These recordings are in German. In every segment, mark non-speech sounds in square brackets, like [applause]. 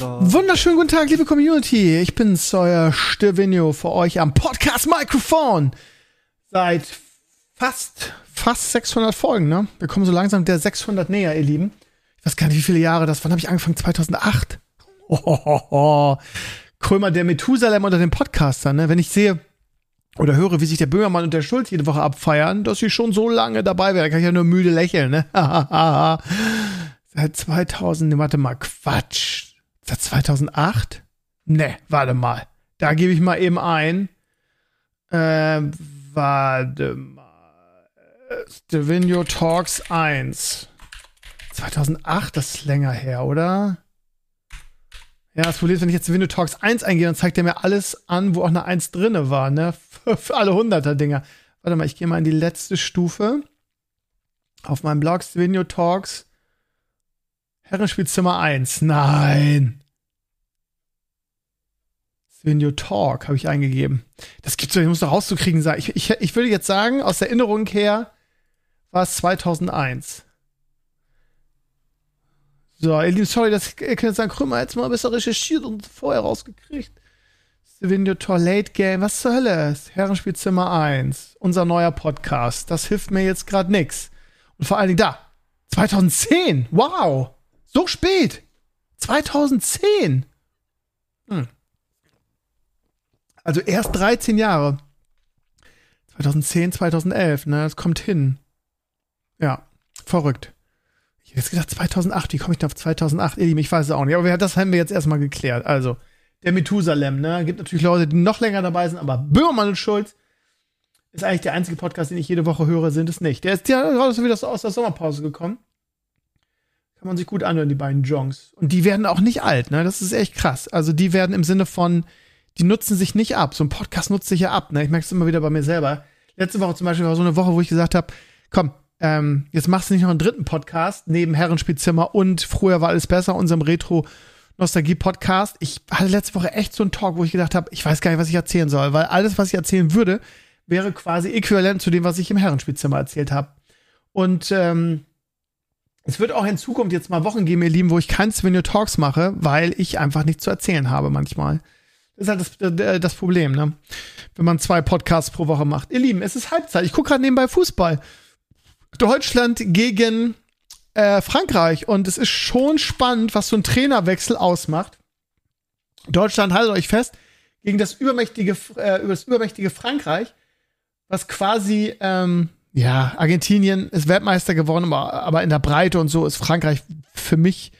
Wunderschönen guten Tag, liebe Community. Ich bin's, euer Stevenio für euch am Podcast Mikrofon. Seit fast, fast 600 Folgen, ne? Wir kommen so langsam der 600 näher, ihr Lieben. Ich weiß gar nicht, wie viele Jahre das. Wann habe ich angefangen? 2008. Hohoho. [laughs] Krömer der Methusalem unter den Podcastern, ne? Wenn ich sehe oder höre, wie sich der Böhmermann und der Schulz jede Woche abfeiern, dass sie schon so lange dabei wären, kann ich ja nur müde lächeln, ne? [laughs] Seit 2000, ne, warte mal, Quatsch. Seit 2008? Ne, warte mal. Da gebe ich mal eben ein. Ähm, warte mal. Stevenio Talks 1. 2008, das ist länger her, oder? Ja, das Problem ist, wenn ich jetzt Stevenio Talks 1 eingehe, dann zeigt er mir alles an, wo auch eine 1 drinne war, ne? Für, [laughs] für alle 100er-Dinger. Warte mal, ich gehe mal in die letzte Stufe. Auf meinem Blog Stevenio Talks. Herrenspielzimmer 1. Nein. Stevenio Talk habe ich eingegeben. Das gibt's doch, ich muss doch rauszukriegen sein. Ich, ich, ich würde jetzt sagen, aus Erinnerung her war es 2001. So, ihr Lieben, sorry, ich, ihr könnt sagen, Krümmer jetzt mal besser recherchiert und vorher rausgekriegt. Stevenio Tor Late Game, was zur Hölle? Herrenspielzimmer 1, unser neuer Podcast. Das hilft mir jetzt gerade nix. Und vor allen Dingen da, 2010, wow, so spät. 2010. Hm. Also erst 13 Jahre. 2010, 2011, ne, das kommt hin. Ja, verrückt. Ich hätte jetzt gedacht 2008, wie komme ich denn auf 2008? Ihr Lieben, ich weiß es auch nicht, aber das haben wir jetzt erstmal geklärt. Also, der Methusalem, ne, gibt natürlich Leute, die noch länger dabei sind, aber Böhmermann und Schulz ist eigentlich der einzige Podcast, den ich jede Woche höre, sind es nicht. Der ist ja gerade so wieder aus der Sommerpause gekommen. Kann man sich gut anhören, die beiden Jongs. Und die werden auch nicht alt, ne? Das ist echt krass. Also die werden im Sinne von, die nutzen sich nicht ab. So ein Podcast nutzt sich ja ab, ne? Ich merke es immer wieder bei mir selber. Letzte Woche zum Beispiel war so eine Woche, wo ich gesagt habe, komm, ähm, jetzt machst du nicht noch einen dritten Podcast neben Herrenspielzimmer und früher war alles besser, unserem Retro Nostalgie Podcast. Ich hatte letzte Woche echt so einen Talk, wo ich gedacht habe, ich weiß gar nicht, was ich erzählen soll, weil alles, was ich erzählen würde, wäre quasi äquivalent zu dem, was ich im Herrenspielzimmer erzählt habe. Und ähm, es wird auch in Zukunft jetzt mal Wochen geben, ihr Lieben, wo ich kein Svenio Talks mache, weil ich einfach nichts zu erzählen habe manchmal. Das ist halt das, das Problem, ne? Wenn man zwei Podcasts pro Woche macht. Ihr Lieben, es ist Halbzeit. Ich gucke gerade nebenbei Fußball. Deutschland gegen äh, Frankreich. Und es ist schon spannend, was so ein Trainerwechsel ausmacht. Deutschland, haltet euch fest, gegen das übermächtige, äh, über das übermächtige Frankreich, was quasi, ähm, ja, Argentinien ist Weltmeister geworden, aber, in der Breite und so ist Frankreich für mich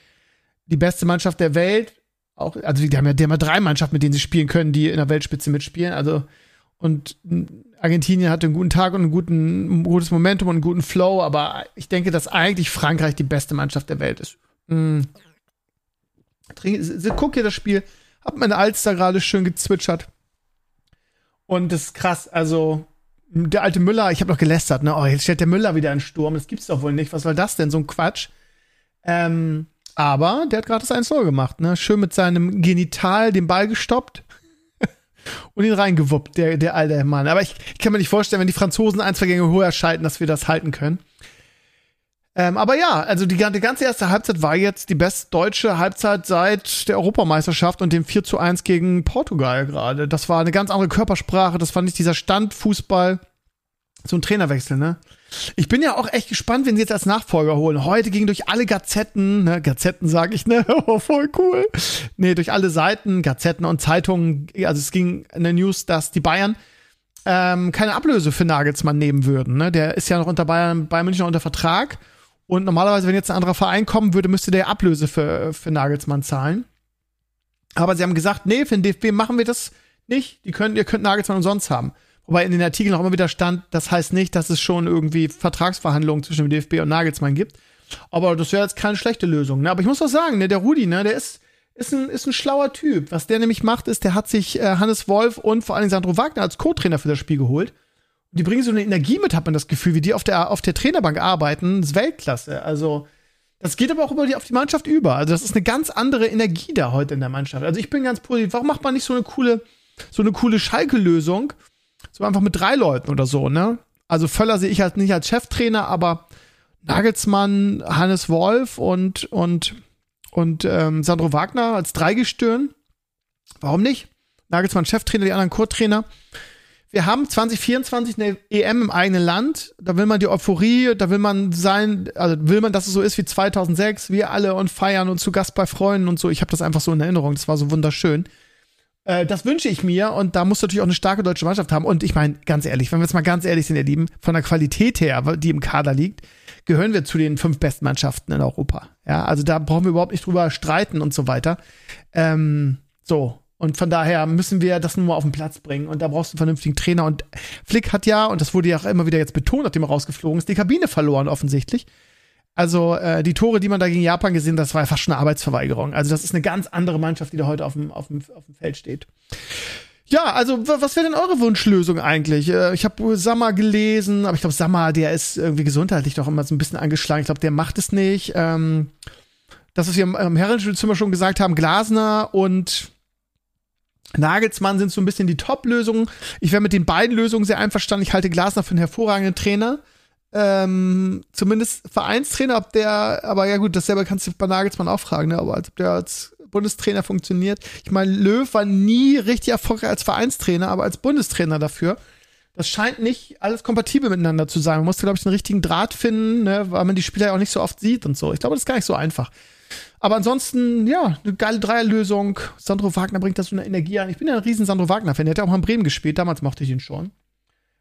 die beste Mannschaft der Welt. Auch, also die haben ja, die haben ja drei Mannschaften, mit denen sie spielen können, die in der Weltspitze mitspielen. Also, und Argentinien hatte einen guten Tag und einen guten, ein gutes Momentum und einen guten Flow, aber ich denke, dass eigentlich Frankreich die beste Mannschaft der Welt ist. Trink, guck hier das Spiel. Hab meine Alster gerade schön gezwitschert. Und das ist krass. Also, der alte Müller, ich habe noch gelästert, ne? Oh, jetzt stellt der Müller wieder in Sturm. Das gibt's doch wohl nicht. Was soll das denn? So ein Quatsch. Ähm, aber der hat gerade das 1-0 gemacht, ne? Schön mit seinem Genital den Ball gestoppt [laughs] und ihn reingewuppt, der, der alte Mann. Aber ich, ich kann mir nicht vorstellen, wenn die Franzosen ein, zwei Gänge höher schalten, dass wir das halten können. Ähm, aber ja, also die, die ganze erste Halbzeit war jetzt die best deutsche Halbzeit seit der Europameisterschaft und dem 4 zu 1 gegen Portugal gerade. Das war eine ganz andere Körpersprache, das war nicht dieser Standfußball, so ein Trainerwechsel, ne? Ich bin ja auch echt gespannt, wenn sie jetzt als Nachfolger holen. Heute ging durch alle Gazetten, ne, Gazetten sage ich, ne, [laughs] oh, voll cool. Nee, durch alle Seiten, Gazetten und Zeitungen, also es ging in der News, dass die Bayern ähm, keine Ablöse für Nagelsmann nehmen würden. Ne? Der ist ja noch unter Bayern, Bayern München unter Vertrag. Und normalerweise, wenn jetzt ein anderer Verein kommen würde, müsste der Ablöse für, für Nagelsmann zahlen. Aber sie haben gesagt, nee, für den DFB machen wir das nicht. Die können, ihr könnt Nagelsmann umsonst haben. Wobei in den Artikeln auch immer wieder stand, das heißt nicht, dass es schon irgendwie Vertragsverhandlungen zwischen dem DFB und Nagelsmann gibt. Aber das wäre jetzt keine schlechte Lösung. Ne? Aber ich muss doch sagen, ne, der Rudi, ne, der ist, ist ein, ist ein schlauer Typ. Was der nämlich macht, ist, der hat sich äh, Hannes Wolf und vor Dingen Sandro Wagner als Co-Trainer für das Spiel geholt. Die bringen so eine Energie mit, hat man das Gefühl, wie die auf der, auf der Trainerbank arbeiten. Das ist Weltklasse. Also, das geht aber auch über die, auf die Mannschaft über. Also, das ist eine ganz andere Energie da heute in der Mannschaft. Also, ich bin ganz positiv. Warum macht man nicht so eine coole, so eine coole Schalke-Lösung? So einfach mit drei Leuten oder so, ne? Also, Völler sehe ich halt nicht als Cheftrainer, aber Nagelsmann, Hannes Wolf und, und und ähm, Sandro Wagner als Dreigestirn. Warum nicht? Nagelsmann Cheftrainer, die anderen Co-Trainer. Wir haben 2024 eine EM im eigenen Land. Da will man die Euphorie, da will man sein, also will man, dass es so ist wie 2006, wir alle und feiern und zu Gast bei Freunden und so. Ich habe das einfach so in Erinnerung. Das war so wunderschön. Äh, das wünsche ich mir und da muss natürlich auch eine starke deutsche Mannschaft haben. Und ich meine, ganz ehrlich, wenn wir jetzt mal ganz ehrlich sind, ihr Lieben, von der Qualität her, die im Kader liegt, gehören wir zu den fünf besten Mannschaften in Europa. Ja, also da brauchen wir überhaupt nicht drüber streiten und so weiter. Ähm, so. Und von daher müssen wir das nur mal auf den Platz bringen. Und da brauchst du einen vernünftigen Trainer. Und Flick hat ja, und das wurde ja auch immer wieder jetzt betont, nachdem er rausgeflogen ist, die Kabine verloren offensichtlich. Also äh, die Tore, die man da gegen Japan gesehen hat, das war ja fast schon eine Arbeitsverweigerung. Also das ist eine ganz andere Mannschaft, die da heute auf dem, auf dem, auf dem Feld steht. Ja, also was wäre denn eure Wunschlösung eigentlich? Äh, ich habe Sammer gelesen, aber ich glaube, Sammer, der ist irgendwie gesundheitlich doch immer so ein bisschen angeschlagen. Ich glaube, der macht es nicht. Ähm, das, was wir im, im Herrenspielzimmer schon gesagt haben, Glasner und Nagelsmann sind so ein bisschen die Top-Lösungen. Ich wäre mit den beiden Lösungen sehr einverstanden. Ich halte Glasner für einen hervorragenden Trainer. Ähm, zumindest Vereinstrainer, ob der, aber ja gut, dasselbe kannst du bei Nagelsmann auch fragen, ne? aber als ob der als Bundestrainer funktioniert. Ich meine, Löw war nie richtig erfolgreich als Vereinstrainer, aber als Bundestrainer dafür. Das scheint nicht alles kompatibel miteinander zu sein. Man musste, glaube ich, den richtigen Draht finden, ne, weil man die Spieler ja auch nicht so oft sieht und so. Ich glaube, das ist gar nicht so einfach. Aber ansonsten, ja, eine geile Dreierlösung. Sandro Wagner bringt da so eine Energie ein. Ich bin ja ein riesen Sandro Wagner-Fan. Der hat ja auch mal in Bremen gespielt. Damals mochte ich ihn schon.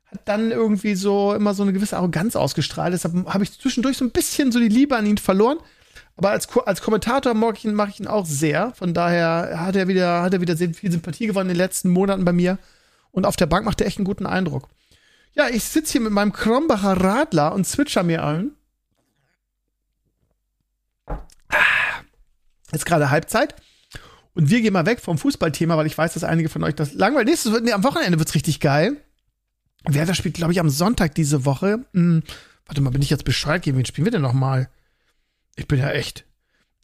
Hat dann irgendwie so immer so eine gewisse Arroganz ausgestrahlt. Deshalb habe ich zwischendurch so ein bisschen so die Liebe an ihn verloren. Aber als, als Kommentator mag ich ihn, mag ich ihn auch sehr. Von daher hat er wieder, hat er wieder sehr viel Sympathie gewonnen in den letzten Monaten bei mir. Und auf der Bank macht er echt einen guten Eindruck. Ja, ich sitze hier mit meinem Krombacher Radler und switcher mir ein. Jetzt gerade Halbzeit. Und wir gehen mal weg vom Fußballthema, weil ich weiß, dass einige von euch das langweilig. Nächstes, nee, am Wochenende wird's richtig geil. Werder spielt, glaube ich, am Sonntag diese Woche. Hm, warte mal, bin ich jetzt Bescheid geben? Wen spielen wir denn noch mal? Ich bin ja echt.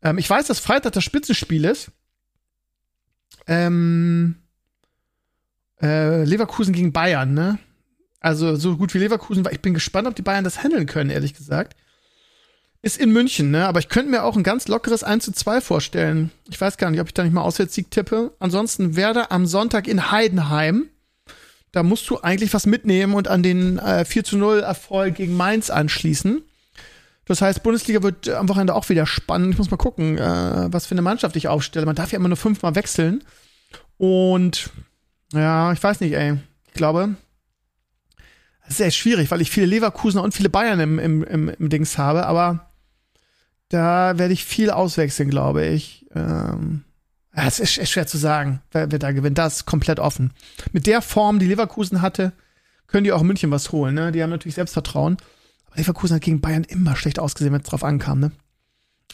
Ähm, ich weiß, dass Freitag das Spitzenspiel ist. Ähm, äh, Leverkusen gegen Bayern, ne? Also so gut wie Leverkusen war. Ich bin gespannt, ob die Bayern das handeln können, ehrlich gesagt. Ist in München, ne? Aber ich könnte mir auch ein ganz lockeres 1 zu 2 vorstellen. Ich weiß gar nicht, ob ich da nicht mal Auswärtssieg tippe. Ansonsten Werder am Sonntag in Heidenheim. Da musst du eigentlich was mitnehmen und an den äh, 4 zu 0 Erfolg gegen Mainz anschließen. Das heißt, Bundesliga wird am Wochenende auch wieder spannend. Ich muss mal gucken, äh, was für eine Mannschaft ich aufstelle. Man darf ja immer nur fünfmal wechseln. Und ja, ich weiß nicht, ey. Ich glaube, das ist echt schwierig, weil ich viele Leverkusener und viele Bayern im, im, im, im Dings habe, aber da werde ich viel auswechseln, glaube ich. Ähm, es ist, ist schwer zu sagen, wer, wer da gewinnt. Das ist komplett offen. Mit der Form, die Leverkusen hatte, können die auch München was holen. Ne? Die haben natürlich Selbstvertrauen. Leverkusen hat gegen Bayern immer schlecht ausgesehen, wenn es drauf ankam, ne?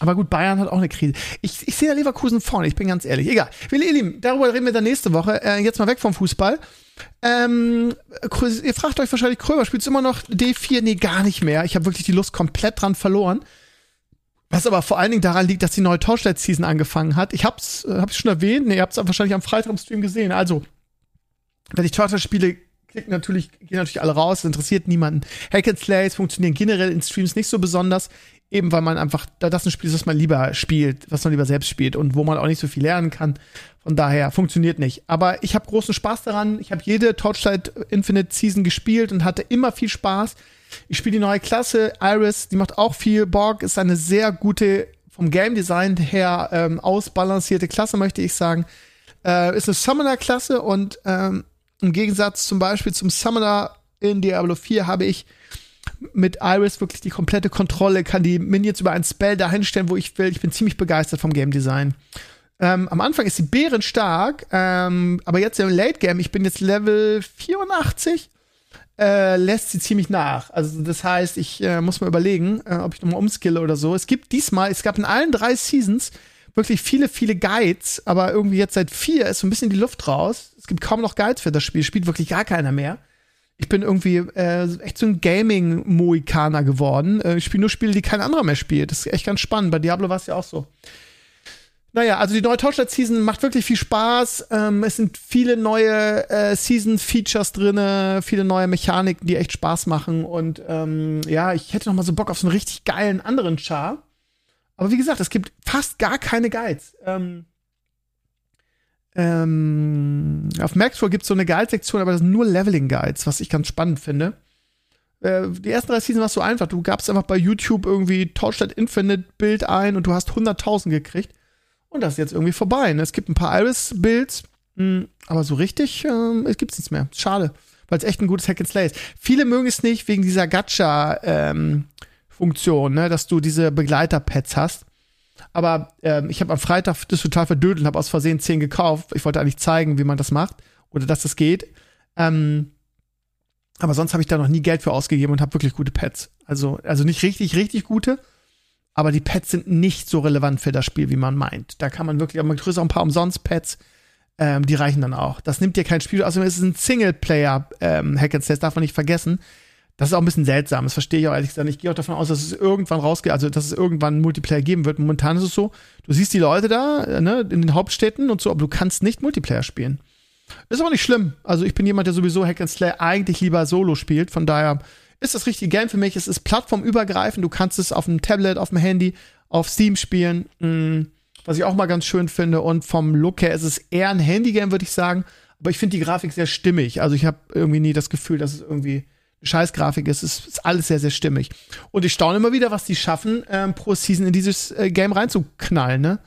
Aber gut, Bayern hat auch eine Krise. Ich, ich sehe Leverkusen vorne, ich bin ganz ehrlich. Egal. Wir, ihr Lieben, darüber reden wir dann nächste Woche. Äh, jetzt mal weg vom Fußball. Ähm, ihr fragt euch wahrscheinlich, Krömer, spielt immer noch D4? Nee, gar nicht mehr. Ich habe wirklich die Lust komplett dran verloren. Was aber vor allen Dingen daran liegt, dass die neue Torstedt-Season angefangen hat. Ich hab's, äh, hab's schon erwähnt, nee, ihr habt's wahrscheinlich am Freitag im Stream gesehen. Also, wenn ich Torstedt spiele, klicken natürlich, gehen natürlich alle raus, das interessiert niemanden. Hack and Slays funktionieren generell in Streams nicht so besonders, eben weil man einfach, da das ein Spiel ist, was man lieber spielt, was man lieber selbst spielt und wo man auch nicht so viel lernen kann. Von daher funktioniert nicht. Aber ich habe großen Spaß daran. Ich habe jede Torchlight Infinite Season gespielt und hatte immer viel Spaß. Ich spiele die neue Klasse, Iris, die macht auch viel. Borg ist eine sehr gute, vom Game Design her ähm, ausbalancierte Klasse, möchte ich sagen. Äh, ist eine Summoner-Klasse und ähm, im Gegensatz zum Beispiel zum Summoner in Diablo 4 habe ich mit Iris wirklich die komplette Kontrolle, kann die Minions über ein Spell dahin stellen, wo ich will. Ich bin ziemlich begeistert vom Game Design. Ähm, am Anfang ist sie bärenstark, ähm, aber jetzt im Late Game, ich bin jetzt Level 84, äh, lässt sie ziemlich nach. Also das heißt, ich äh, muss mal überlegen, äh, ob ich nochmal umskille oder so. Es gibt diesmal, es gab in allen drei Seasons wirklich viele, viele Guides, aber irgendwie jetzt seit vier ist so ein bisschen die Luft raus. Es gibt kaum noch Guides für das Spiel, spielt wirklich gar keiner mehr. Ich bin irgendwie äh, echt so ein Gaming-Mohikaner geworden. Äh, ich spiele nur Spiele, die kein anderer mehr spielt. Das ist echt ganz spannend. Bei Diablo war es ja auch so. Naja, also die neue Torchlight-Season macht wirklich viel Spaß. Ähm, es sind viele neue äh, Season-Features drin, viele neue Mechaniken, die echt Spaß machen. Und ähm, ja, ich hätte noch mal so Bock auf so einen richtig geilen anderen Char. Aber wie gesagt, es gibt fast gar keine Guides. Ähm, ähm, auf Maxwell gibt es so eine Guide-Sektion, aber das sind nur Leveling-Guides, was ich ganz spannend finde. Äh, die ersten drei Seasons warst so einfach. Du gabst einfach bei YouTube irgendwie Torchlight Infinite Bild ein und du hast 100.000 gekriegt. Und das ist jetzt irgendwie vorbei. Ne? Es gibt ein paar Iris-Builds, hm, aber so richtig ähm, es gibt's nichts mehr. Schade, weil es echt ein gutes Hack and Slay ist. Viele mögen es nicht wegen dieser Gacha, ähm, Funktion, ne, dass du diese Begleiter-Pads hast. Aber ähm, ich habe am Freitag das total verdödelt und habe aus Versehen 10 gekauft. Ich wollte eigentlich zeigen, wie man das macht oder dass das geht. Ähm, aber sonst habe ich da noch nie Geld für ausgegeben und habe wirklich gute Pads. Also, also nicht richtig, richtig gute, aber die Pads sind nicht so relevant für das Spiel, wie man meint. Da kann man wirklich, aber man kriegt auch ein paar Umsonst-Pads, ähm, die reichen dann auch. Das nimmt dir kein Spiel, es ist ein Singleplayer ähm, Hack and Slash, darf man nicht vergessen. Das ist auch ein bisschen seltsam. Das verstehe ich auch ehrlich gesagt. Ich gehe auch davon aus, dass es irgendwann rausgeht, also dass es irgendwann Multiplayer geben wird. Momentan ist es so, du siehst die Leute da, äh, ne, in den Hauptstädten und so, aber du kannst nicht Multiplayer spielen. Ist aber nicht schlimm. Also ich bin jemand, der sowieso Hack and Slay eigentlich lieber Solo spielt. Von daher ist das richtige Game für mich. Es ist plattformübergreifend. Du kannst es auf dem Tablet, auf dem Handy, auf Steam spielen. Mhm. Was ich auch mal ganz schön finde. Und vom Look her ist es eher ein Handy-Game, würde ich sagen. Aber ich finde die Grafik sehr stimmig. Also ich habe irgendwie nie das Gefühl, dass es irgendwie Scheißgrafik ist. Es ist alles sehr, sehr stimmig. Und ich staune immer wieder, was die schaffen, ähm, pro Season in dieses äh, Game reinzuknallen, ne?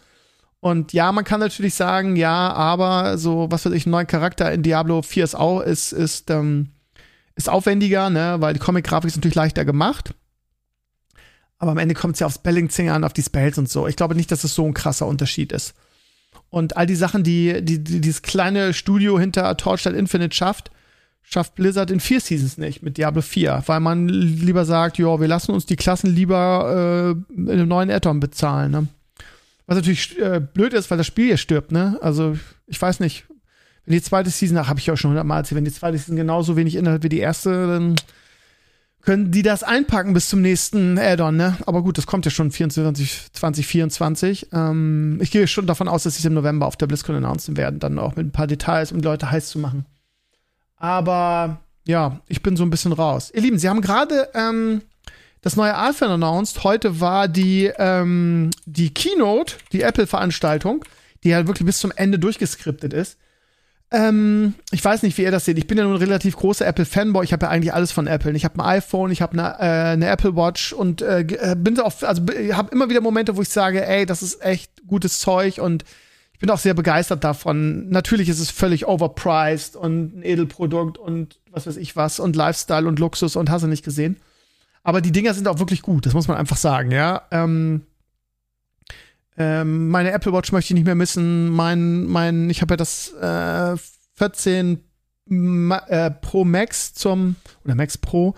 Und ja, man kann natürlich sagen, ja, aber so, was weiß ich, ein neuer Charakter in Diablo 4 ist auch, ist, ist, ähm, ist aufwendiger, ne, weil die Comic-Grafik ist natürlich leichter gemacht. Aber am Ende kommt es ja aufs Balancing an, auf die Spells und so. Ich glaube nicht, dass es so ein krasser Unterschied ist. Und all die Sachen, die, die, die dieses kleine Studio hinter Torchlight Infinite schafft, schafft Blizzard in vier Seasons nicht mit Diablo 4, weil man lieber sagt, ja, wir lassen uns die Klassen lieber äh, in einem neuen Addon bezahlen. Ne? Was natürlich äh, blöd ist, weil das Spiel hier stirbt. Ne? Also ich weiß nicht, wenn die zweite Season, ach, habe ich auch schon hundertmal erzählt, wenn die zweite Season genauso wenig Inhalt wie die erste, dann können die das einpacken bis zum nächsten Addon, ne? Aber gut, das kommt ja schon 24, 2024. Ähm, ich gehe schon davon aus, dass sie es im November auf der BlizzCon announcen werden, dann auch mit ein paar Details, um die Leute heiß zu machen. Aber ja, ich bin so ein bisschen raus. Ihr Lieben, Sie haben gerade ähm, das neue iPhone announced. Heute war die, ähm, die Keynote, die Apple-Veranstaltung, die ja wirklich bis zum Ende durchgeskriptet ist. Ähm, ich weiß nicht, wie ihr das seht. Ich bin ja nun ein relativ großer Apple-Fanboy. Ich habe ja eigentlich alles von Apple. Ich habe ein iPhone, ich habe eine, äh, eine Apple Watch und äh, äh bin auf, also habe immer wieder Momente, wo ich sage, ey, das ist echt gutes Zeug und bin auch sehr begeistert davon. Natürlich ist es völlig overpriced und ein Edelprodukt und was weiß ich was und Lifestyle und Luxus und hast du nicht gesehen. Aber die Dinger sind auch wirklich gut, das muss man einfach sagen, ja. Ähm, ähm, meine Apple Watch möchte ich nicht mehr missen. Mein, mein, ich habe ja das äh, 14 Ma äh, Pro Max zum, oder Max Pro,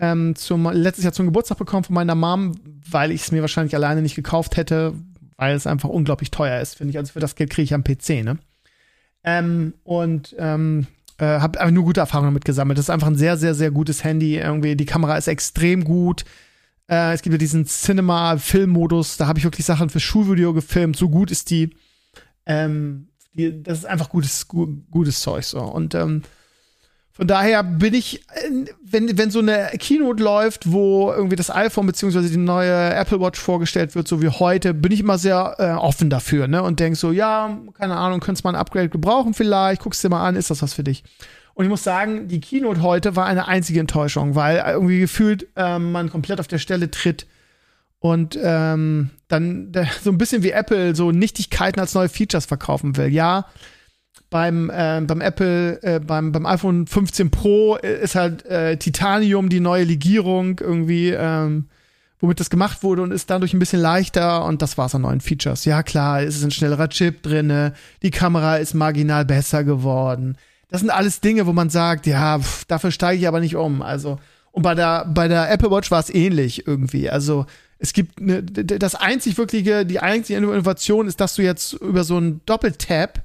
ähm, zum, letztes Jahr zum Geburtstag bekommen von meiner Mom, weil ich es mir wahrscheinlich alleine nicht gekauft hätte, weil es einfach unglaublich teuer ist, finde ich. Also für das Geld kriege ich am PC, ne? Ähm, und ähm, äh, habe nur gute Erfahrungen damit gesammelt. Das ist einfach ein sehr, sehr, sehr gutes Handy. Irgendwie, die Kamera ist extrem gut. Äh, es gibt ja diesen Cinema-Film-Modus, da habe ich wirklich Sachen für Schulvideo gefilmt. So gut ist die. Ähm, die das ist einfach gutes, gu gutes Zeug so. Und ähm, von daher bin ich, wenn, wenn so eine Keynote läuft, wo irgendwie das iPhone beziehungsweise die neue Apple Watch vorgestellt wird, so wie heute, bin ich immer sehr äh, offen dafür, ne? Und denk so, ja, keine Ahnung, könntest mal ein Upgrade gebrauchen vielleicht, guckst dir mal an, ist das was für dich? Und ich muss sagen, die Keynote heute war eine einzige Enttäuschung, weil irgendwie gefühlt ähm, man komplett auf der Stelle tritt und ähm, dann so ein bisschen wie Apple so Nichtigkeiten als neue Features verkaufen will. Ja, beim, äh, beim Apple, äh, beim, beim iPhone 15 Pro ist halt äh, Titanium die neue Legierung irgendwie, ähm, womit das gemacht wurde und ist dadurch ein bisschen leichter und das war's an neuen Features. Ja, klar, es ist ein schnellerer Chip drinne, die Kamera ist marginal besser geworden. Das sind alles Dinge, wo man sagt, ja, pff, dafür steige ich aber nicht um. Also, und bei der, bei der Apple Watch war es ähnlich irgendwie. Also, Es gibt eine, das einzig wirkliche, die einzige Innovation ist, dass du jetzt über so einen Doppeltap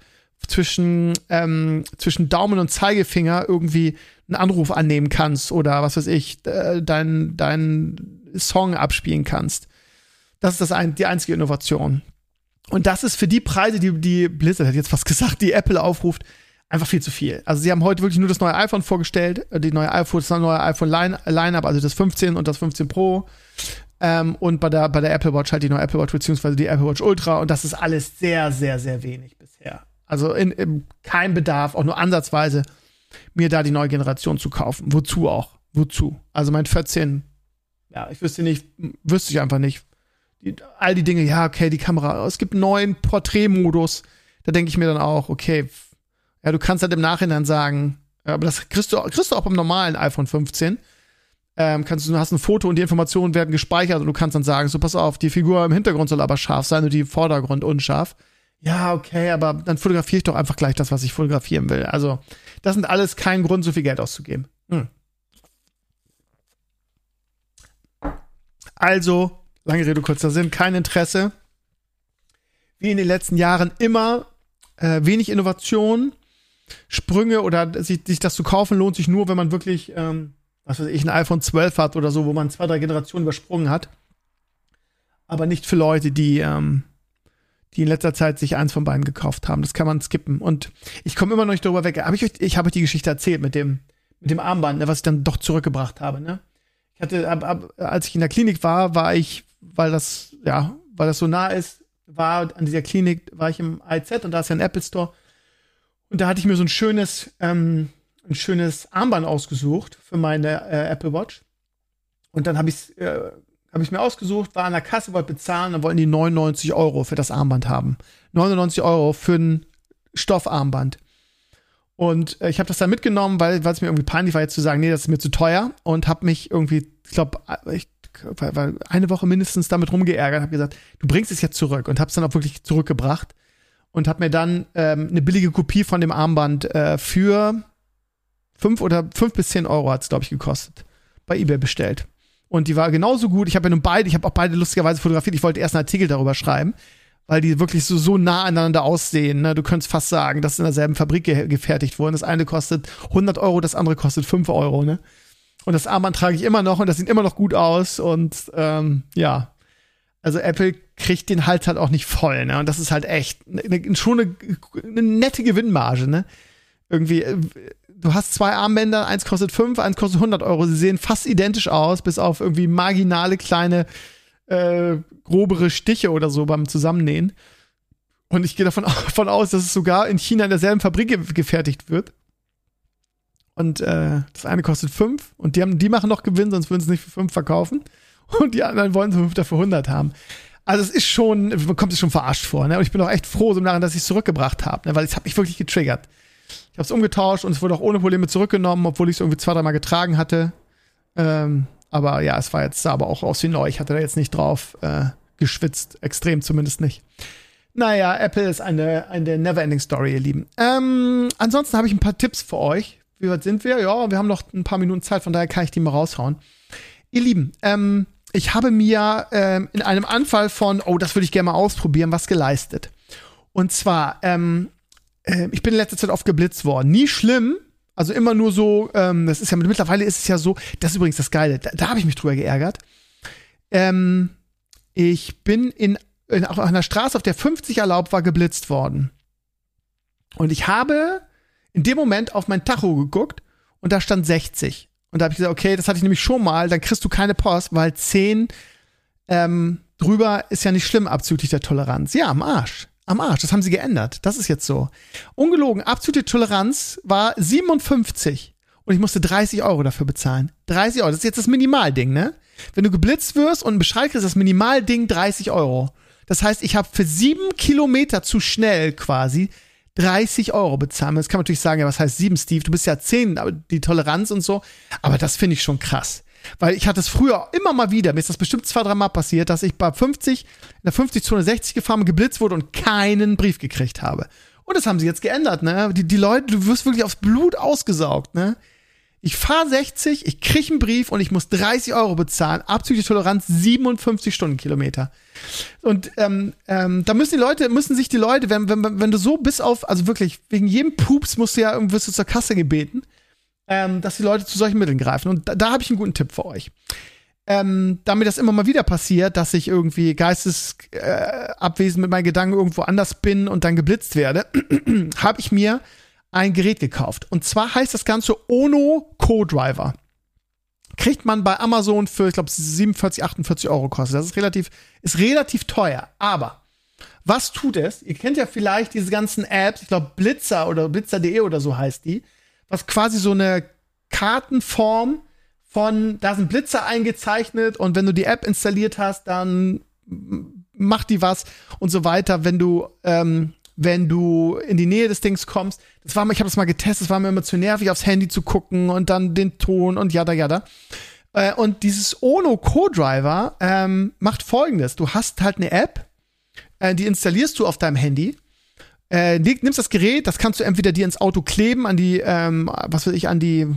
zwischen, ähm, zwischen Daumen und Zeigefinger irgendwie einen Anruf annehmen kannst oder was weiß ich, äh, deinen dein Song abspielen kannst. Das ist das ein, die einzige Innovation. Und das ist für die Preise, die, die Blizzard hat jetzt fast [laughs] gesagt, die Apple aufruft, einfach viel zu viel. Also sie haben heute wirklich nur das neue iPhone vorgestellt, äh, die neue iPhone, das neue iPhone Line-Up, also das 15 und das 15 Pro. Ähm, und bei der, bei der Apple Watch halt die neue Apple Watch, beziehungsweise die Apple Watch Ultra. Und das ist alles sehr, sehr, sehr wenig bisher. Also in, in kein Bedarf, auch nur ansatzweise, mir da die neue Generation zu kaufen. Wozu auch? Wozu? Also mein 14, ja, ich wüsste nicht, wüsste ich einfach nicht. Die, all die Dinge, ja, okay, die Kamera, es gibt einen neuen Porträtmodus. Da denke ich mir dann auch, okay, ja, du kannst halt im Nachhinein sagen, aber das kriegst du, kriegst du auch beim normalen iPhone 15 ähm, kannst du, hast ein Foto und die Informationen werden gespeichert und du kannst dann sagen, so pass auf, die Figur im Hintergrund soll aber scharf sein und die Vordergrund unscharf. Ja, okay, aber dann fotografiere ich doch einfach gleich das, was ich fotografieren will. Also, das sind alles kein Grund, so viel Geld auszugeben. Hm. Also, lange Rede, kurzer Sinn, kein Interesse. Wie in den letzten Jahren immer äh, wenig Innovation, Sprünge oder sich, sich das zu kaufen lohnt sich nur, wenn man wirklich ähm, was weiß ich, ein iPhone 12 hat oder so, wo man zwei, drei Generationen übersprungen hat. Aber nicht für Leute, die, ähm, die in letzter Zeit sich eins von beiden gekauft haben. Das kann man skippen. Und ich komme immer noch nicht darüber weg. Hab ich euch, ich habe euch die Geschichte erzählt mit dem, mit dem Armband, ne, was ich dann doch zurückgebracht habe. Ne? Ich hatte, ab, ab, als ich in der Klinik war, war ich, weil das, ja, weil das so nah ist, war an dieser Klinik, war ich im IZ und da ist ja ein Apple Store. Und da hatte ich mir so ein schönes, ähm, ein schönes Armband ausgesucht für meine äh, Apple Watch. Und dann habe ich äh, hab ich mir ausgesucht, war an der Kasse, wollte bezahlen, dann wollten die 99 Euro für das Armband haben. 99 Euro für ein Stoffarmband. Und äh, ich habe das dann mitgenommen, weil es mir irgendwie peinlich war, jetzt zu sagen, nee, das ist mir zu teuer. Und habe mich irgendwie, ich glaube, ich war eine Woche mindestens damit rumgeärgert, habe gesagt, du bringst es jetzt zurück und habe es dann auch wirklich zurückgebracht und habe mir dann ähm, eine billige Kopie von dem Armband äh, für Fünf oder fünf bis zehn Euro hat es, glaube ich, gekostet. Bei eBay bestellt. Und die war genauso gut. Ich habe ja nun beide, ich habe auch beide lustigerweise fotografiert. Ich wollte erst einen Artikel darüber schreiben, weil die wirklich so, so nah aneinander aussehen. Ne? Du könntest fast sagen, dass in derselben Fabrik ge gefertigt wurden. Das eine kostet 100 Euro, das andere kostet 5 Euro. Ne? Und das Armband trage ich immer noch und das sieht immer noch gut aus. Und ähm, ja, also Apple kriegt den Hals halt auch nicht voll. Ne? Und das ist halt echt ne, ne, schon eine, eine nette Gewinnmarge. Ne? Irgendwie äh, du hast zwei Armbänder, eins kostet 5, eins kostet 100 Euro. Sie sehen fast identisch aus, bis auf irgendwie marginale kleine, äh, grobere Stiche oder so beim Zusammennähen. Und ich gehe davon, [laughs] davon aus, dass es sogar in China in derselben Fabrik ge gefertigt wird. Und äh, das eine kostet 5 und die, haben, die machen noch Gewinn, sonst würden sie es nicht für 5 verkaufen. Und die anderen wollen es dafür 100 haben. Also es ist schon, man kommt sich schon verarscht vor. Ne? Und ich bin auch echt froh so nachher, dass ich es zurückgebracht habe, ne? weil es hat mich wirklich getriggert. Ich habe es umgetauscht und es wurde auch ohne Probleme zurückgenommen, obwohl ich es irgendwie zwei, dreimal getragen hatte. Ähm, aber ja, es war jetzt, aber auch aus wie neu. Ich hatte da jetzt nicht drauf äh, geschwitzt. Extrem zumindest nicht. Naja, Apple ist eine, eine Neverending Story, ihr Lieben. Ähm, ansonsten habe ich ein paar Tipps für euch. Wie weit sind wir? Ja, wir haben noch ein paar Minuten Zeit, von daher kann ich die mal raushauen. Ihr Lieben, ähm, ich habe mir ähm, in einem Anfall von, oh, das würde ich gerne mal ausprobieren, was geleistet. Und zwar, ähm, äh, ich bin in letzter Zeit oft geblitzt worden. Nie schlimm, also immer nur so, ähm, das ist ja mittlerweile ist es ja so, das ist übrigens das Geile, da, da habe ich mich drüber geärgert. Ähm, ich bin in, in auf einer Straße, auf der 50 erlaubt war, geblitzt worden. Und ich habe in dem Moment auf mein Tacho geguckt und da stand 60. Und da habe ich gesagt, okay, das hatte ich nämlich schon mal, dann kriegst du keine Post, weil 10 ähm, drüber ist ja nicht schlimm abzüglich der Toleranz. Ja, am Arsch am Arsch. Das haben sie geändert. Das ist jetzt so. Ungelogen, absolute Toleranz war 57. Und ich musste 30 Euro dafür bezahlen. 30 Euro. Das ist jetzt das Minimalding, ne? Wenn du geblitzt wirst und einen Bescheid kriegst, das Minimalding 30 Euro. Das heißt, ich habe für sieben Kilometer zu schnell quasi 30 Euro bezahlt. Jetzt kann man natürlich sagen, ja, was heißt sieben, Steve? Du bist ja zehn, aber die Toleranz und so. Aber das finde ich schon krass. Weil ich hatte es früher immer mal wieder, mir ist das bestimmt zwei, drei Mal passiert, dass ich bei 50, in der 50-Zone 60 gefahren, geblitzt wurde und keinen Brief gekriegt habe. Und das haben sie jetzt geändert, ne? Die, die Leute, du wirst wirklich aufs Blut ausgesaugt, ne? Ich fahre 60, ich kriege einen Brief und ich muss 30 Euro bezahlen. Abzügliche Toleranz 57 Stundenkilometer. Und ähm, ähm, da müssen die Leute, müssen sich die Leute, wenn, wenn, wenn du so bis auf, also wirklich, wegen jedem Pups musst du ja irgendwie zur Kasse gebeten, ähm, dass die Leute zu solchen Mitteln greifen. Und da, da habe ich einen guten Tipp für euch. Ähm, damit das immer mal wieder passiert, dass ich irgendwie geistesabwesend äh, mit meinen Gedanken irgendwo anders bin und dann geblitzt werde, [clears throat] habe ich mir ein Gerät gekauft. Und zwar heißt das Ganze Ono Co-Driver. Kriegt man bei Amazon für, ich glaube, 47, 48 Euro kostet. Das ist relativ, ist relativ teuer. Aber was tut es? Ihr kennt ja vielleicht diese ganzen Apps, ich glaube Blitzer oder Blitzer.de oder so heißt die, was quasi so eine Kartenform von, da sind Blitzer eingezeichnet und wenn du die App installiert hast, dann macht die was und so weiter. Wenn du ähm, wenn du in die Nähe des Dings kommst. Das war, ich habe das mal getestet, es war mir immer zu nervig, aufs Handy zu gucken und dann den Ton und jada jada. Äh, und dieses Ono Co-Driver ähm, macht folgendes: Du hast halt eine App, äh, die installierst du auf deinem Handy. Äh, nimmst das Gerät, das kannst du entweder dir ins Auto kleben, an die, ähm, was weiß ich, an die,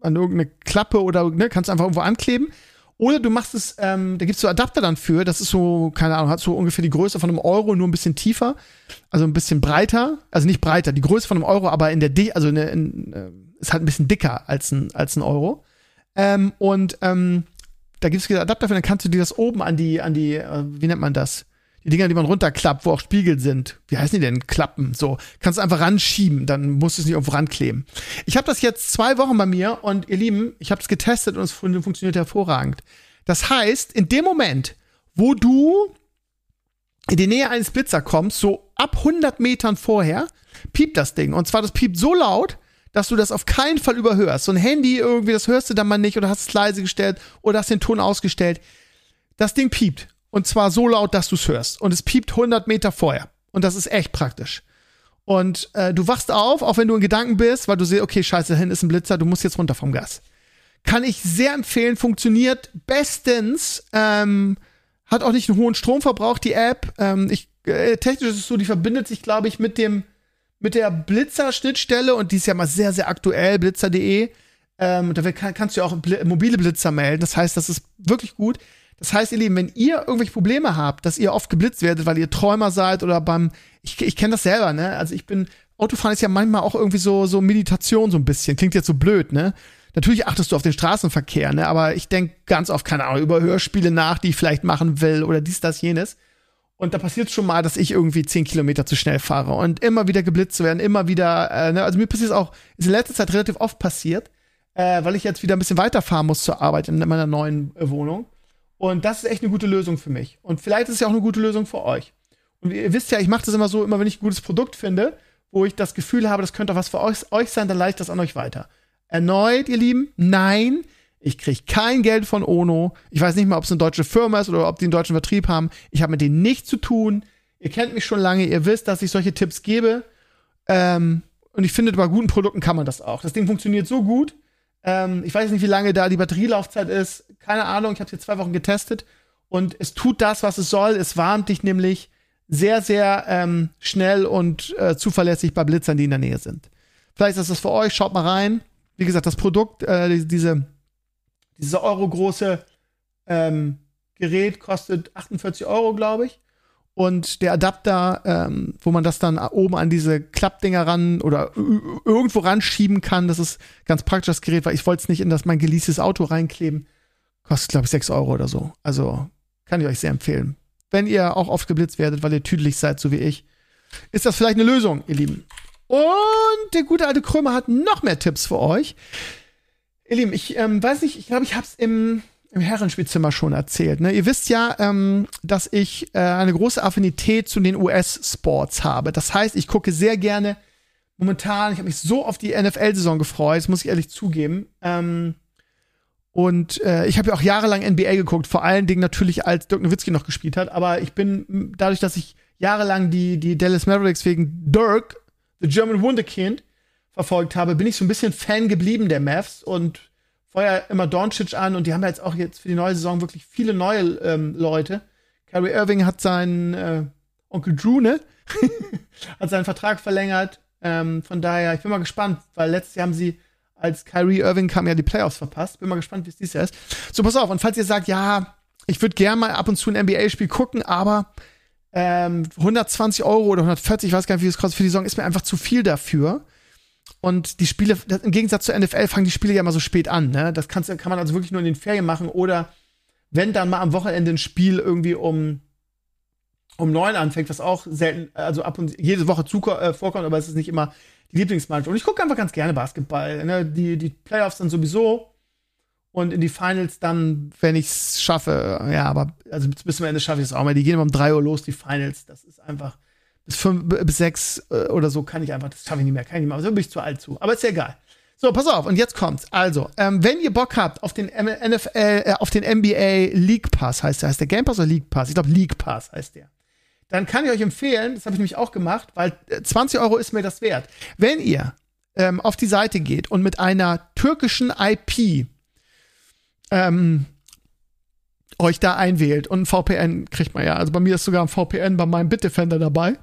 an irgendeine Klappe oder ne, kannst du einfach irgendwo ankleben. Oder du machst es, ähm, da gibt's so Adapter dann für, das ist so, keine Ahnung, hat so ungefähr die Größe von einem Euro, nur ein bisschen tiefer, also ein bisschen breiter, also nicht breiter, die Größe von einem Euro, aber in der D, also in, in, äh, ist halt ein bisschen dicker als ein, als ein Euro. Ähm, und ähm, da gibt's Adapter für, dann kannst du dir das oben an die, an die, äh, wie nennt man das? Die Dinger, die man runterklappt, wo auch Spiegel sind. Wie heißen die denn? Klappen. So. Kannst du einfach ranschieben, dann musst du es nicht irgendwo rankleben. Ich habe das jetzt zwei Wochen bei mir und ihr Lieben, ich habe es getestet und es funktioniert hervorragend. Das heißt, in dem Moment, wo du in die Nähe eines Blitzer kommst, so ab 100 Metern vorher, piept das Ding. Und zwar, das piept so laut, dass du das auf keinen Fall überhörst. So ein Handy irgendwie, das hörst du dann mal nicht oder hast es leise gestellt oder hast den Ton ausgestellt. Das Ding piept. Und zwar so laut, dass du es hörst. Und es piept 100 Meter vorher. Und das ist echt praktisch. Und äh, du wachst auf, auch wenn du in Gedanken bist, weil du siehst, okay, scheiße, hinten ist ein Blitzer, du musst jetzt runter vom Gas. Kann ich sehr empfehlen, funktioniert bestens. Ähm, hat auch nicht einen hohen Stromverbrauch, die App. Ähm, ich, äh, technisch ist es so, die verbindet sich, glaube ich, mit dem mit der Blitzer-Schnittstelle und die ist ja mal sehr, sehr aktuell, blitzer.de. Ähm, da kann, kannst du ja auch Bl mobile Blitzer melden. Das heißt, das ist wirklich gut. Das heißt, ihr Lieben, wenn ihr irgendwelche Probleme habt, dass ihr oft geblitzt werdet, weil ihr Träumer seid oder beim, ich, ich kenne das selber, ne? Also ich bin, Autofahren ist ja manchmal auch irgendwie so, so Meditation so ein bisschen. Klingt jetzt so blöd, ne? Natürlich achtest du auf den Straßenverkehr, ne? Aber ich denke ganz oft, keine Ahnung, über Hörspiele nach, die ich vielleicht machen will oder dies, das, jenes. Und da passiert schon mal, dass ich irgendwie zehn Kilometer zu schnell fahre und immer wieder geblitzt werden, immer wieder, äh, ne? Also mir passiert es auch, ist in letzter Zeit relativ oft passiert, äh, weil ich jetzt wieder ein bisschen weiterfahren muss zur Arbeit in meiner neuen äh, Wohnung. Und das ist echt eine gute Lösung für mich. Und vielleicht ist es ja auch eine gute Lösung für euch. Und ihr wisst ja, ich mache das immer so, immer wenn ich ein gutes Produkt finde, wo ich das Gefühl habe, das könnte auch was für euch, euch sein, dann leite ich das an euch weiter. Erneut, ihr Lieben, nein, ich kriege kein Geld von Ono. Ich weiß nicht mal, ob es eine deutsche Firma ist oder ob die einen deutschen Vertrieb haben. Ich habe mit denen nichts zu tun. Ihr kennt mich schon lange, ihr wisst, dass ich solche Tipps gebe. Ähm, und ich finde, bei guten Produkten kann man das auch. Das Ding funktioniert so gut, ähm, ich weiß nicht, wie lange da die Batterielaufzeit ist. Keine Ahnung. Ich habe jetzt zwei Wochen getestet. Und es tut das, was es soll. Es warnt dich nämlich sehr, sehr ähm, schnell und äh, zuverlässig bei Blitzern, die in der Nähe sind. Vielleicht ist das für euch. Schaut mal rein. Wie gesagt, das Produkt, äh, diese, diese Euro-große ähm, Gerät kostet 48 Euro, glaube ich und der Adapter, ähm, wo man das dann oben an diese Klappdinger ran oder irgendwo ranschieben kann, das ist ganz praktisch das Gerät, weil ich wollte es nicht in das mein geleastes Auto reinkleben. Kostet, glaube ich, 6 Euro oder so. Also kann ich euch sehr empfehlen. Wenn ihr auch oft geblitzt werdet, weil ihr tüdelig seid, so wie ich, ist das vielleicht eine Lösung, ihr Lieben. Und der gute alte Krömer hat noch mehr Tipps für euch. Ihr Lieben, ich ähm, weiß nicht, ich glaube, ich habe es im im Herrenspielzimmer schon erzählt. Ne? Ihr wisst ja, ähm, dass ich äh, eine große Affinität zu den US-Sports habe. Das heißt, ich gucke sehr gerne momentan, ich habe mich so auf die NFL-Saison gefreut, das muss ich ehrlich zugeben. Ähm, und äh, ich habe ja auch jahrelang NBA geguckt, vor allen Dingen natürlich, als Dirk Nowitzki noch gespielt hat. Aber ich bin, dadurch, dass ich jahrelang die, die Dallas Mavericks wegen Dirk, the German Wunderkind, verfolgt habe, bin ich so ein bisschen Fan geblieben der Mavs und vorher immer Doncic an und die haben ja jetzt auch jetzt für die neue Saison wirklich viele neue ähm, Leute. Kyrie Irving hat seinen äh, Onkel Drew, ne? [laughs] hat seinen Vertrag verlängert. Ähm, von daher, ich bin mal gespannt, weil letztes Jahr haben sie als Kyrie Irving kam, ja die Playoffs verpasst. Bin mal gespannt, wie es dieses Jahr ist. So, pass auf. Und falls ihr sagt, ja, ich würde gerne mal ab und zu ein NBA-Spiel gucken, aber ähm, 120 Euro oder 140, ich weiß gar nicht, wie es kostet für die Saison, ist mir einfach zu viel dafür. Und die Spiele, im Gegensatz zur NFL, fangen die Spiele ja mal so spät an. Ne? Das kannst, kann man also wirklich nur in den Ferien machen oder wenn dann mal am Wochenende ein Spiel irgendwie um um neun anfängt, was auch selten, also ab und jede Woche zu, äh, vorkommt, aber es ist nicht immer die Lieblingsmannschaft. Und ich gucke einfach ganz gerne Basketball. Ne? Die, die Playoffs dann sowieso und in die Finals dann, wenn ich es schaffe. Ja, aber also bis zum Ende schaffe ich es auch mal. Die gehen immer um drei Uhr los, die Finals. Das ist einfach bis fünf, bis sechs äh, oder so kann ich einfach, das schaffe ich nicht mehr, kann ich nicht mehr. Also bin ich zu alt zu. Aber ist ja egal. So, pass auf, und jetzt kommt's. Also, ähm, wenn ihr Bock habt auf den NFL, äh, auf den NBA League Pass, heißt der, heißt der Game Pass oder League Pass? Ich glaube, League Pass heißt der dann kann ich euch empfehlen, das habe ich nämlich auch gemacht, weil 20 äh, Euro ist mir das wert. Wenn ihr ähm, auf die Seite geht und mit einer türkischen IP ähm, euch da einwählt und ein VPN kriegt man ja. Also bei mir ist sogar ein VPN bei meinem Bitdefender dabei.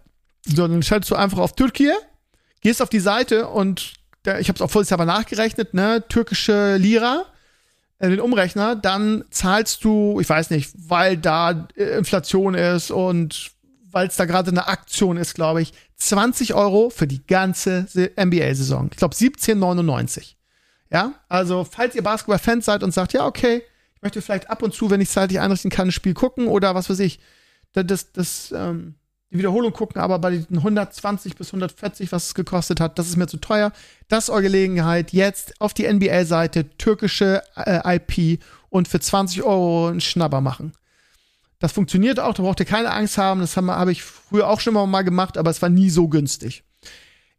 So, dann schaltest du einfach auf Türkei, gehst auf die Seite und der, ich habe es auch vollshalber nachgerechnet, ne, türkische Lira, äh, den Umrechner, dann zahlst du, ich weiß nicht, weil da äh, Inflation ist und weil es da gerade eine Aktion ist, glaube ich, 20 Euro für die ganze NBA-Saison. Ich glaube 17,99. Ja, also falls ihr Basketball-Fans seid und sagt, ja, okay, ich möchte vielleicht ab und zu, wenn ich zeitlich einrichten kann, ein Spiel gucken oder was weiß ich, das, das, ähm, die Wiederholung gucken, aber bei den 120 bis 140, was es gekostet hat, das ist mir zu teuer. Das ist eure Gelegenheit, jetzt auf die NBA-Seite türkische äh, IP und für 20 Euro einen Schnapper machen. Das funktioniert auch, da braucht ihr keine Angst haben. Das habe hab ich früher auch schon mal gemacht, aber es war nie so günstig.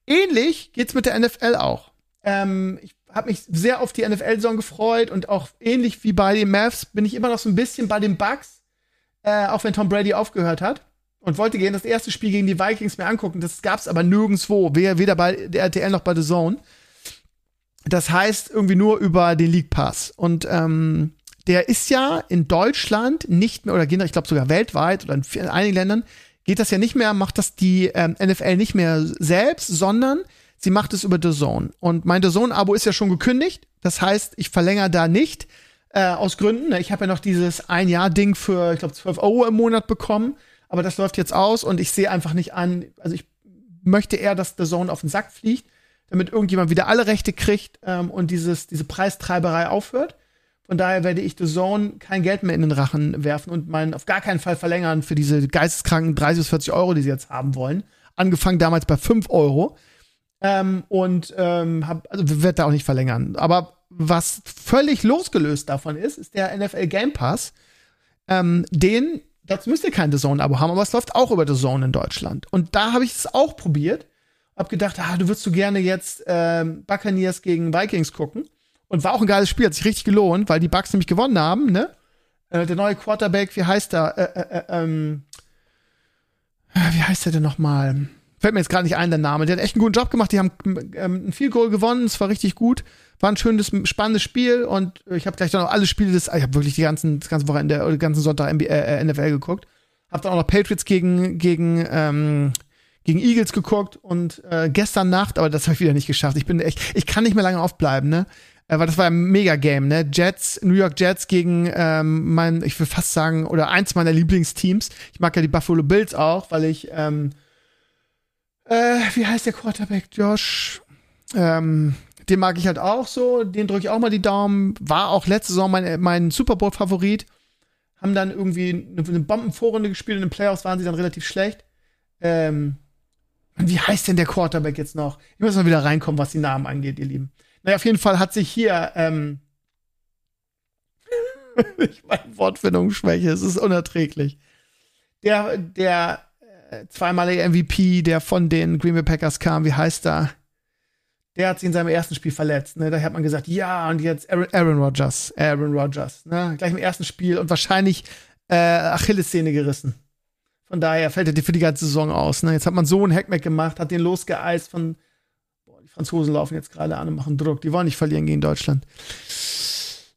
Ähnlich geht's mit der NFL auch. Ähm, ich habe mich sehr auf die NFL-Saison gefreut und auch ähnlich wie bei den Mavs bin ich immer noch so ein bisschen bei den Bucks, äh, auch wenn Tom Brady aufgehört hat und wollte gerne das erste Spiel gegen die Vikings mir angucken. Das gab's aber nirgendwo, weder bei der RTL noch bei The Zone. Das heißt irgendwie nur über den League Pass. Und ähm, der ist ja in Deutschland nicht mehr, oder ich glaube sogar weltweit oder in einigen Ländern, geht das ja nicht mehr, macht das die ähm, NFL nicht mehr selbst, sondern sie macht es über The Zone. Und mein The Zone-Abo ist ja schon gekündigt. Das heißt, ich verlängere da nicht. Äh, aus Gründen. Ich habe ja noch dieses Ein-Jahr-Ding für, ich glaube, 12 Euro im Monat bekommen. Aber das läuft jetzt aus und ich sehe einfach nicht an. Also ich möchte eher, dass The Zone auf den Sack fliegt, damit irgendjemand wieder alle Rechte kriegt ähm, und dieses, diese Preistreiberei aufhört. Von daher werde ich The Zone kein Geld mehr in den Rachen werfen und meinen auf gar keinen Fall verlängern für diese geisteskranken 30 bis 40 Euro, die sie jetzt haben wollen. Angefangen damals bei 5 Euro. Ähm, und ähm, hab, also wird da auch nicht verlängern. Aber was völlig losgelöst davon ist, ist der NFL Game Pass. Ähm, den, dazu müsst ihr kein The Zone-Abo haben, aber es läuft auch über The Zone in Deutschland. Und da habe ich es auch probiert. Hab gedacht, ah, du würdest so gerne jetzt ähm, Buccaneers gegen Vikings gucken. Und war auch ein geiles Spiel, hat sich richtig gelohnt, weil die Bucks nämlich gewonnen haben, ne? Äh, der neue Quarterback, wie heißt er? Äh, äh, äh ähm, äh, wie heißt der denn nochmal? Fällt mir jetzt gerade nicht ein, der Name. Der hat echt einen guten Job gemacht. Die haben ähm, ein viel Goal gewonnen. Es war richtig gut. War ein schönes, spannendes Spiel. Und ich habe gleich dann noch alle Spiele des. Ich habe wirklich die ganzen, das ganze Wochenende, den ganzen Sonntag NBA, äh, NFL geguckt. Hab dann auch noch Patriots gegen, gegen, ähm, gegen Eagles geguckt und äh, gestern Nacht, aber das habe ich wieder nicht geschafft. Ich bin echt, ich kann nicht mehr lange aufbleiben, ne? Äh, weil das war ein Mega-Game, ne? Jets, New York Jets gegen ähm, mein, ich will fast sagen, oder eins meiner Lieblingsteams. Ich mag ja die Buffalo Bills auch, weil ich, ähm, äh, wie heißt der Quarterback? Josh. Ähm, den mag ich halt auch so. Den drücke ich auch mal die Daumen. War auch letzte Saison mein, mein Super Bowl-Favorit. Haben dann irgendwie eine, Bombenvorrunde gespielt. In den Playoffs waren sie dann relativ schlecht. Ähm, wie heißt denn der Quarterback jetzt noch? Ich muss mal wieder reinkommen, was die Namen angeht, ihr Lieben. Naja, auf jeden Fall hat sich hier, ähm, [laughs] ich meine Wortfindungsschwäche, es ist unerträglich. Der, der äh, zweimalige MVP, der von den Green Bay Packers kam, wie heißt er? Der hat sich in seinem ersten Spiel verletzt. Ne? Da hat man gesagt, ja, und jetzt Aaron, Rodgers, Aaron Rodgers, ne? gleich im ersten Spiel und wahrscheinlich äh, Achillessehne gerissen. Von daher fällt er für die ganze Saison aus. Ne? Jetzt hat man so einen Hackmack gemacht, hat den losgeeist von Franzosen laufen jetzt gerade an und machen Druck. Die wollen nicht verlieren gegen Deutschland.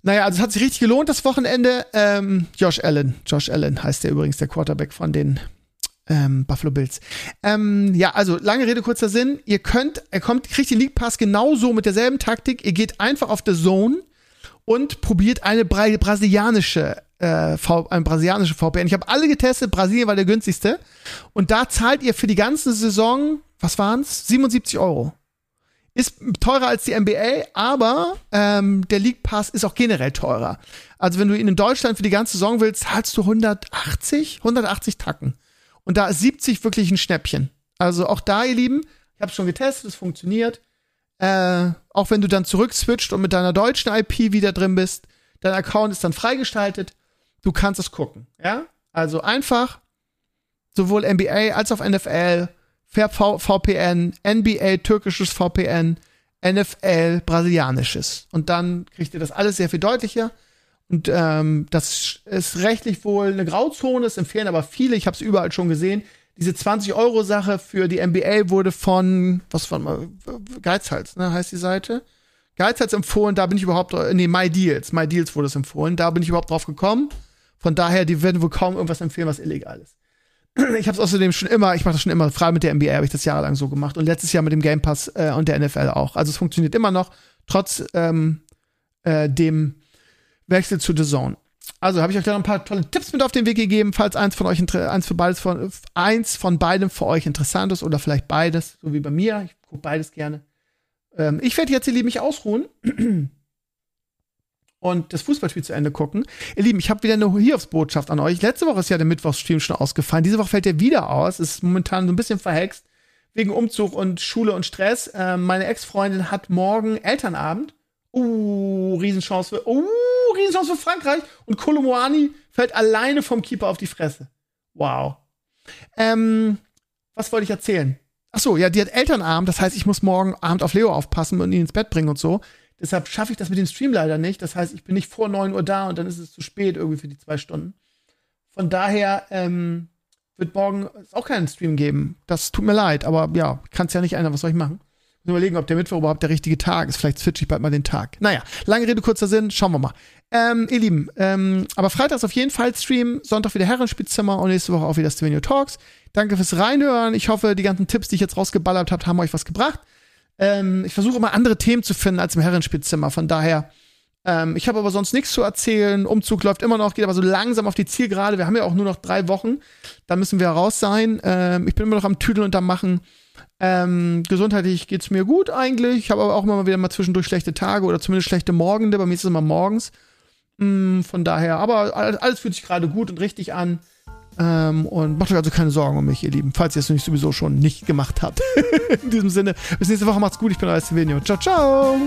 Naja, also es hat sich richtig gelohnt das Wochenende. Ähm, Josh Allen. Josh Allen heißt der übrigens, der Quarterback von den Ähm, Buffalo Bills. Ähm, ja, also lange Rede, kurzer Sinn. Ihr könnt, er kommt, kriegt den League Pass genauso mit derselben Taktik. Ihr geht einfach auf The Zone und probiert eine Bra brasilianische äh, v, ein brasilianische VPN. Ich habe alle getestet, Brasilien war der günstigste. Und da zahlt ihr für die ganze Saison, was waren's? 77 Euro. Ist teurer als die NBA, aber ähm, der League Pass ist auch generell teurer. Also wenn du ihn in Deutschland für die ganze Saison willst, zahlst du 180, 180 Tacken. Und da ist 70 wirklich ein Schnäppchen. Also auch da, ihr Lieben, ich habe schon getestet, es funktioniert. Äh, auch wenn du dann zurückswitcht und mit deiner deutschen IP wieder drin bist, dein Account ist dann freigestaltet, du kannst es gucken. Ja? Also einfach sowohl NBA als auch NFL, VPN, NBA türkisches VPN, NFL brasilianisches. Und dann kriegt ihr das alles sehr viel deutlicher. Und ähm, das ist rechtlich wohl eine Grauzone, es empfehlen aber viele, ich habe es überall schon gesehen. Diese 20-Euro-Sache für die NBA wurde von, was von Geizhals, ne, heißt die Seite. Geizhals empfohlen, da bin ich überhaupt, nee, My Deals, My Deals wurde es empfohlen, da bin ich überhaupt drauf gekommen. Von daher, die werden wohl kaum irgendwas empfehlen, was illegal ist. [clears throat] Ich habe es außerdem schon immer, ich mache das schon immer frei mit der NBA, habe ich das jahrelang so gemacht und letztes Jahr mit dem Game Pass äh, und der NFL auch. Also es funktioniert immer noch, trotz ähm, äh, dem Wechsel zu The Zone. Also habe ich euch da noch ein paar tolle Tipps mit auf den Weg gegeben, falls eins von euch eins für beides von eins von beidem für euch interessant ist oder vielleicht beides, so wie bei mir. Ich gucke beides gerne. Ähm, ich werde jetzt, ihr Lieben, mich ausruhen [clears throat] und das Fußballspiel zu Ende gucken. Ihr Lieben, ich habe wieder eine Hiobsbotschaft an euch. Letzte Woche ist ja der Mittwochsstream schon ausgefallen. Diese Woche fällt der wieder aus. Ist momentan so ein bisschen verhext wegen Umzug und Schule und Stress. Ähm, meine Ex-Freundin hat morgen Elternabend. Uh, Riesenchance für, uh, Riesenchance für Frankreich. Und Kolomoani fällt alleine vom Keeper auf die Fresse. Wow. Ähm, was wollte ich erzählen? Ach so, ja, die hat Elternabend. Das heißt, ich muss morgen Abend auf Leo aufpassen und ihn ins Bett bringen und so. Deshalb schaffe ich das mit dem Stream leider nicht. Das heißt, ich bin nicht vor 9 Uhr da und dann ist es zu spät irgendwie für die zwei Stunden. Von daher ähm, wird morgen auch keinen Stream geben. Das tut mir leid, aber ja, kann es ja nicht ändern. Was soll ich machen? Überlegen, ob der Mittwoch überhaupt der richtige Tag ist. Vielleicht switche ich bald mal den Tag. Naja, lange Rede, kurzer Sinn. Schauen wir mal. Ähm, ihr Lieben, ähm, aber Freitag ist auf jeden Fall Stream, Sonntag wieder Herrenspielzimmer und nächste Woche auch wieder Stevenio Talks. Danke fürs Reinhören. Ich hoffe, die ganzen Tipps, die ich jetzt rausgeballert habe, haben euch was gebracht. Ähm, ich versuche immer andere Themen zu finden als im Herrenspielzimmer. Von daher, ähm, ich habe aber sonst nichts zu erzählen. Umzug läuft immer noch, geht aber so langsam auf die Zielgerade. Wir haben ja auch nur noch drei Wochen. Da müssen wir raus sein. Ähm, ich bin immer noch am Tüdeln und am Machen. Ähm, gesundheitlich geht's mir gut eigentlich. Ich habe aber auch immer wieder mal zwischendurch schlechte Tage oder zumindest schlechte Morgende. Bei mir ist es immer morgens. Mm, von daher, aber alles fühlt sich gerade gut und richtig an. Ähm, und macht euch also keine Sorgen um mich, ihr Lieben, falls ihr es nicht sowieso schon nicht gemacht habt. [laughs] In diesem Sinne, bis nächste Woche macht's gut. Ich bin euer Stevenio. Ciao, ciao.